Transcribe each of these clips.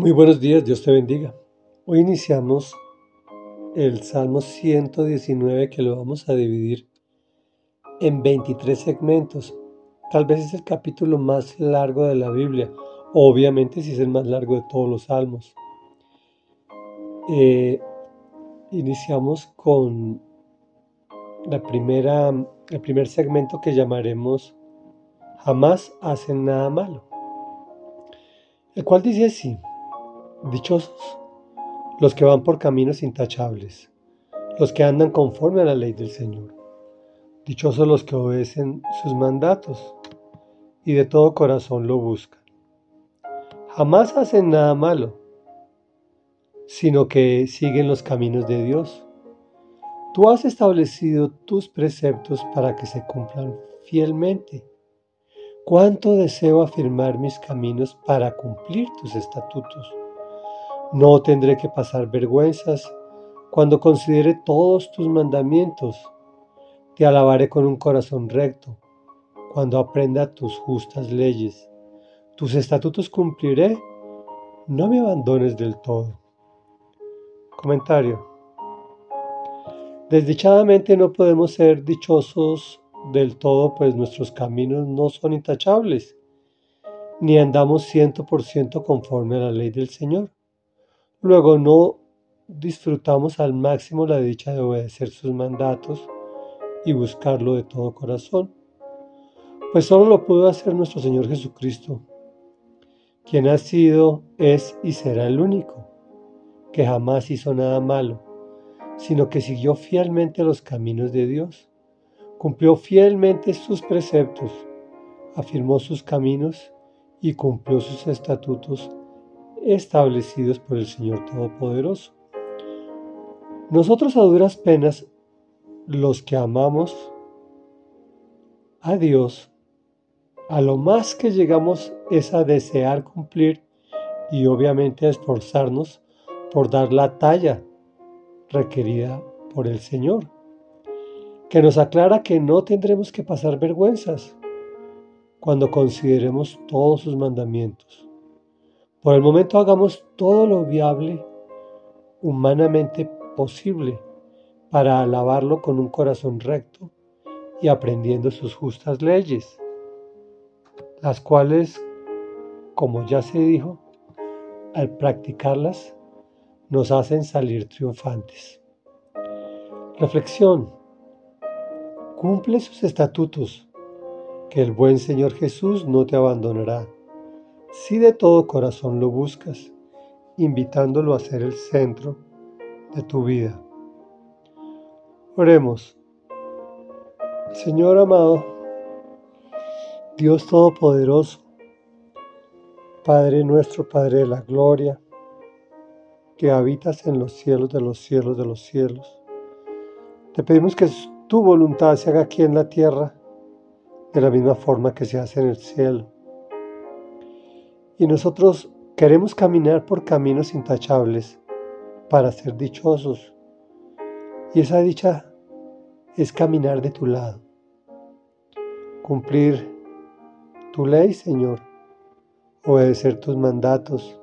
Muy buenos días, Dios te bendiga. Hoy iniciamos el Salmo 119 que lo vamos a dividir en 23 segmentos. Tal vez es el capítulo más largo de la Biblia, obviamente si es el más largo de todos los salmos. Eh, iniciamos con la primera, el primer segmento que llamaremos Jamás hacen nada malo, el cual dice así. Dichosos los que van por caminos intachables, los que andan conforme a la ley del Señor. Dichosos los que obedecen sus mandatos y de todo corazón lo buscan. Jamás hacen nada malo, sino que siguen los caminos de Dios. Tú has establecido tus preceptos para que se cumplan fielmente. Cuánto deseo afirmar mis caminos para cumplir tus estatutos. No tendré que pasar vergüenzas cuando considere todos tus mandamientos. Te alabaré con un corazón recto cuando aprenda tus justas leyes. Tus estatutos cumpliré. No me abandones del todo. Comentario. Desdichadamente no podemos ser dichosos del todo, pues nuestros caminos no son intachables, ni andamos ciento por ciento conforme a la ley del Señor. Luego no disfrutamos al máximo la dicha de obedecer sus mandatos y buscarlo de todo corazón, pues solo lo pudo hacer nuestro Señor Jesucristo, quien ha sido, es y será el único, que jamás hizo nada malo, sino que siguió fielmente los caminos de Dios, cumplió fielmente sus preceptos, afirmó sus caminos y cumplió sus estatutos establecidos por el Señor Todopoderoso. Nosotros a duras penas, los que amamos a Dios, a lo más que llegamos es a desear cumplir y obviamente a esforzarnos por dar la talla requerida por el Señor, que nos aclara que no tendremos que pasar vergüenzas cuando consideremos todos sus mandamientos por el momento hagamos todo lo viable humanamente posible para alabarlo con un corazón recto y aprendiendo sus justas leyes, las cuales, como ya se dijo, al practicarlas nos hacen salir triunfantes. Reflexión. Cumple sus estatutos, que el buen Señor Jesús no te abandonará si de todo corazón lo buscas, invitándolo a ser el centro de tu vida. Oremos. Señor amado, Dios Todopoderoso, Padre nuestro, Padre de la Gloria, que habitas en los cielos de los cielos de los cielos, te pedimos que tu voluntad se haga aquí en la tierra de la misma forma que se hace en el cielo. Y nosotros queremos caminar por caminos intachables para ser dichosos. Y esa dicha es caminar de tu lado, cumplir tu ley, Señor, obedecer tus mandatos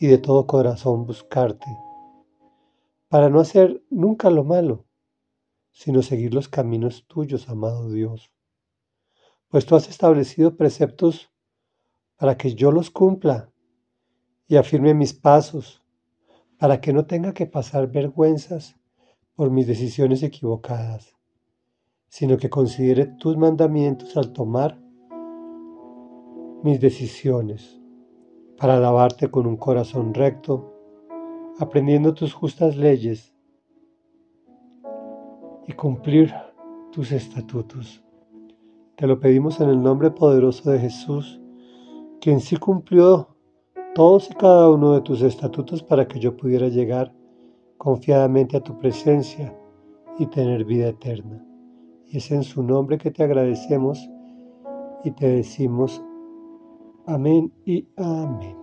y de todo corazón buscarte, para no hacer nunca lo malo, sino seguir los caminos tuyos, amado Dios. Pues tú has establecido preceptos para que yo los cumpla y afirme mis pasos, para que no tenga que pasar vergüenzas por mis decisiones equivocadas, sino que considere tus mandamientos al tomar mis decisiones, para alabarte con un corazón recto, aprendiendo tus justas leyes y cumplir tus estatutos. Te lo pedimos en el nombre poderoso de Jesús quien sí cumplió todos y cada uno de tus estatutos para que yo pudiera llegar confiadamente a tu presencia y tener vida eterna. Y es en su nombre que te agradecemos y te decimos amén y amén.